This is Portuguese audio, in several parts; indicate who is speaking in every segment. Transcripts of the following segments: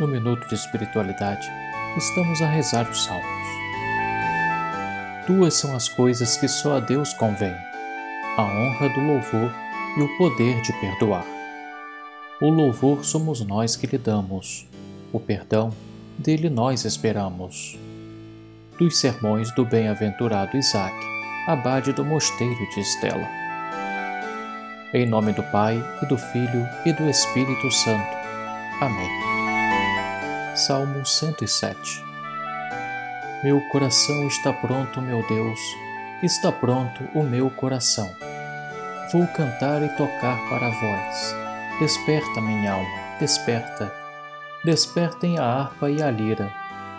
Speaker 1: No minuto de espiritualidade, estamos a rezar os salmos. Duas são as coisas que só a Deus convém: a honra do louvor e o poder de perdoar. O louvor somos nós que lhe damos, o perdão dele nós esperamos. Dos sermões do bem-aventurado Isaac, abade do mosteiro de Estela. Em nome do Pai, e do Filho, e do Espírito Santo. Amém. Salmo 107 Meu coração está pronto, meu Deus, está pronto o meu coração. Vou cantar e tocar para vós. Desperta, minha alma, desperta. Despertem a harpa e a lira,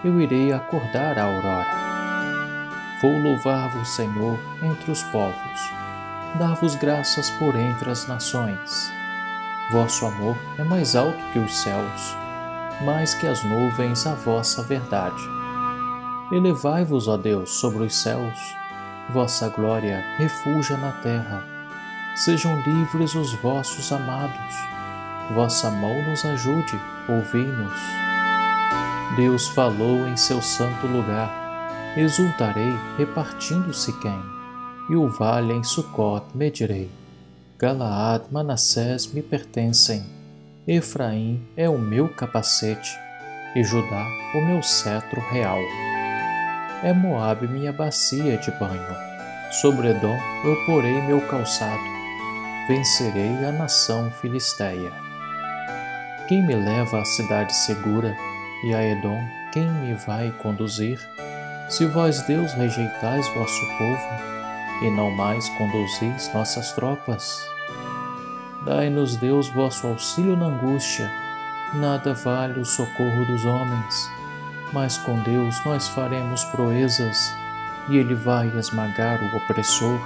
Speaker 1: eu irei acordar a aurora. Vou louvar-vos, Senhor, entre os povos, dar-vos graças por entre as nações. Vosso amor é mais alto que os céus mais que as nuvens a vossa verdade. Elevai-vos, ó Deus, sobre os céus, vossa glória refuja na terra. Sejam livres os vossos amados, vossa mão nos ajude, ouvi-nos. Deus falou em seu santo lugar, exultarei repartindo-se quem, e o vale em Sucot medirei. Galaad, Manassés me pertencem Efraim é o meu capacete e Judá o meu cetro real. É Moabe minha bacia de banho. Sobre Edom eu porei meu calçado. Vencerei a nação filisteia. Quem me leva à cidade segura e a Edom quem me vai conduzir? Se vós, Deus, rejeitais vosso povo e não mais conduzis nossas tropas, Dai-nos, Deus, vosso auxílio na angústia. Nada vale o socorro dos homens, mas com Deus nós faremos proezas e Ele vai esmagar o opressor.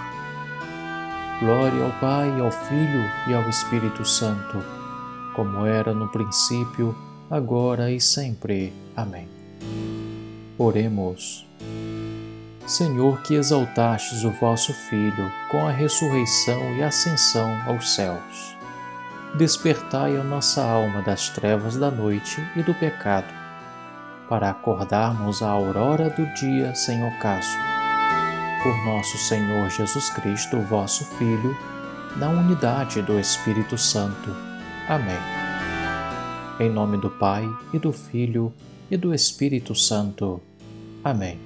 Speaker 1: Glória ao Pai, ao Filho e ao Espírito Santo, como era no princípio, agora e sempre. Amém. Oremos. Senhor, que exaltastes o vosso Filho com a ressurreição e ascensão aos céus. Despertai a nossa alma das trevas da noite e do pecado, para acordarmos a aurora do dia sem ocaso. Por nosso Senhor Jesus Cristo, vosso Filho, na unidade do Espírito Santo. Amém. Em nome do Pai, e do Filho, e do Espírito Santo. Amém.